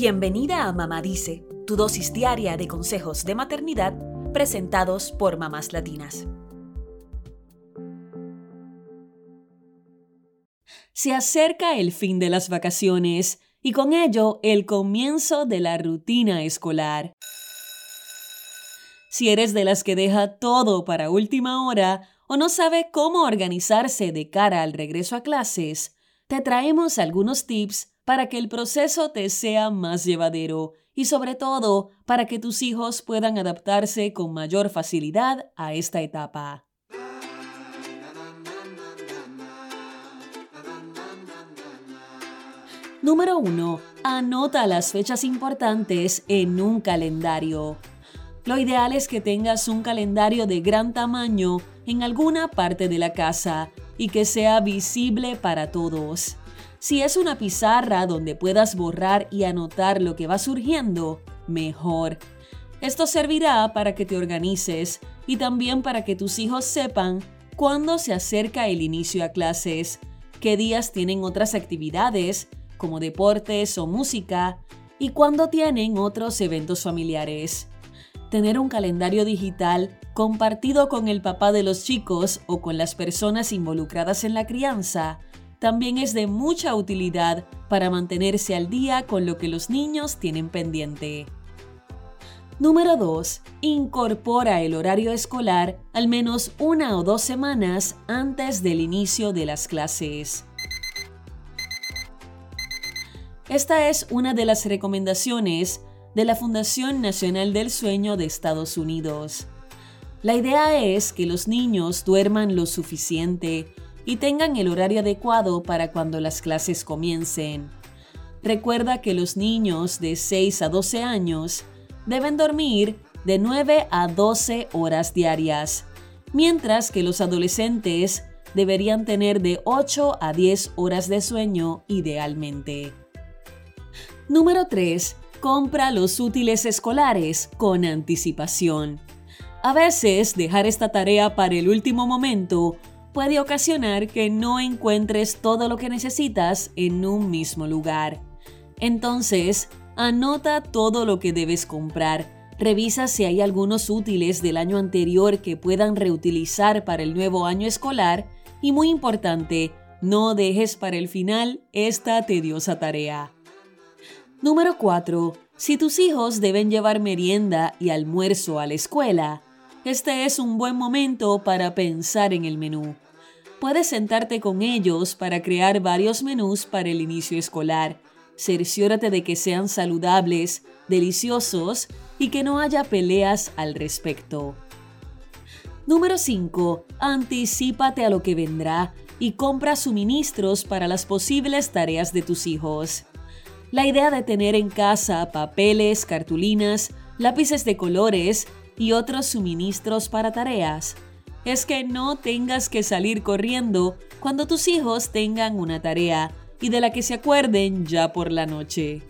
Bienvenida a Mamá Dice, tu dosis diaria de consejos de maternidad presentados por mamás latinas. Se acerca el fin de las vacaciones y con ello el comienzo de la rutina escolar. Si eres de las que deja todo para última hora o no sabe cómo organizarse de cara al regreso a clases, te traemos algunos tips para que el proceso te sea más llevadero y sobre todo para que tus hijos puedan adaptarse con mayor facilidad a esta etapa. Número 1. Anota las fechas importantes en un calendario. Lo ideal es que tengas un calendario de gran tamaño en alguna parte de la casa y que sea visible para todos. Si es una pizarra donde puedas borrar y anotar lo que va surgiendo, mejor. Esto servirá para que te organices y también para que tus hijos sepan cuándo se acerca el inicio a clases, qué días tienen otras actividades como deportes o música, y cuando tienen otros eventos familiares. Tener un calendario digital compartido con el papá de los chicos o con las personas involucradas en la crianza también es de mucha utilidad para mantenerse al día con lo que los niños tienen pendiente. Número 2. Incorpora el horario escolar al menos una o dos semanas antes del inicio de las clases. Esta es una de las recomendaciones de la Fundación Nacional del Sueño de Estados Unidos. La idea es que los niños duerman lo suficiente y tengan el horario adecuado para cuando las clases comiencen. Recuerda que los niños de 6 a 12 años deben dormir de 9 a 12 horas diarias, mientras que los adolescentes deberían tener de 8 a 10 horas de sueño idealmente. Número 3. Compra los útiles escolares con anticipación. A veces dejar esta tarea para el último momento puede ocasionar que no encuentres todo lo que necesitas en un mismo lugar. Entonces, anota todo lo que debes comprar. Revisa si hay algunos útiles del año anterior que puedan reutilizar para el nuevo año escolar y muy importante, no dejes para el final esta tediosa tarea. Número 4. Si tus hijos deben llevar merienda y almuerzo a la escuela, este es un buen momento para pensar en el menú. Puedes sentarte con ellos para crear varios menús para el inicio escolar. Cerciórate de que sean saludables, deliciosos y que no haya peleas al respecto. Número 5. Anticípate a lo que vendrá y compra suministros para las posibles tareas de tus hijos. La idea de tener en casa papeles, cartulinas, lápices de colores y otros suministros para tareas es que no tengas que salir corriendo cuando tus hijos tengan una tarea y de la que se acuerden ya por la noche.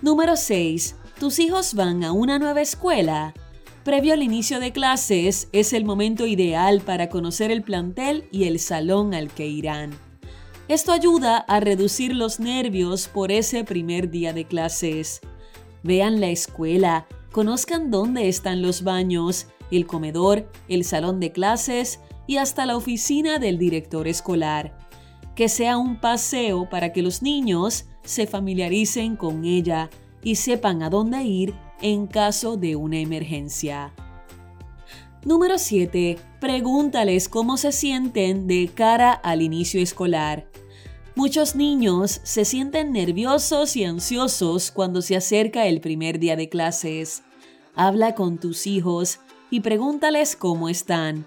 Número 6. Tus hijos van a una nueva escuela. Previo al inicio de clases es el momento ideal para conocer el plantel y el salón al que irán. Esto ayuda a reducir los nervios por ese primer día de clases. Vean la escuela, conozcan dónde están los baños, el comedor, el salón de clases y hasta la oficina del director escolar. Que sea un paseo para que los niños se familiaricen con ella y sepan a dónde ir en caso de una emergencia. Número 7. Pregúntales cómo se sienten de cara al inicio escolar. Muchos niños se sienten nerviosos y ansiosos cuando se acerca el primer día de clases. Habla con tus hijos y pregúntales cómo están.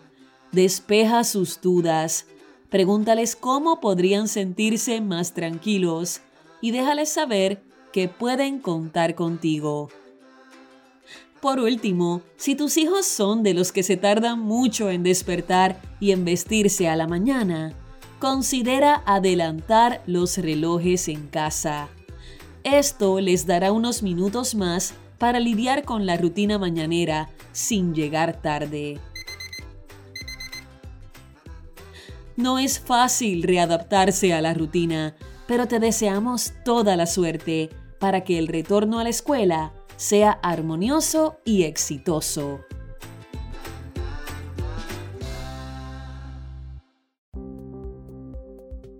Despeja sus dudas. Pregúntales cómo podrían sentirse más tranquilos y déjales saber que pueden contar contigo. Por último, si tus hijos son de los que se tardan mucho en despertar y en vestirse a la mañana, considera adelantar los relojes en casa. Esto les dará unos minutos más para lidiar con la rutina mañanera sin llegar tarde. No es fácil readaptarse a la rutina, pero te deseamos toda la suerte para que el retorno a la escuela sea armonioso y exitoso.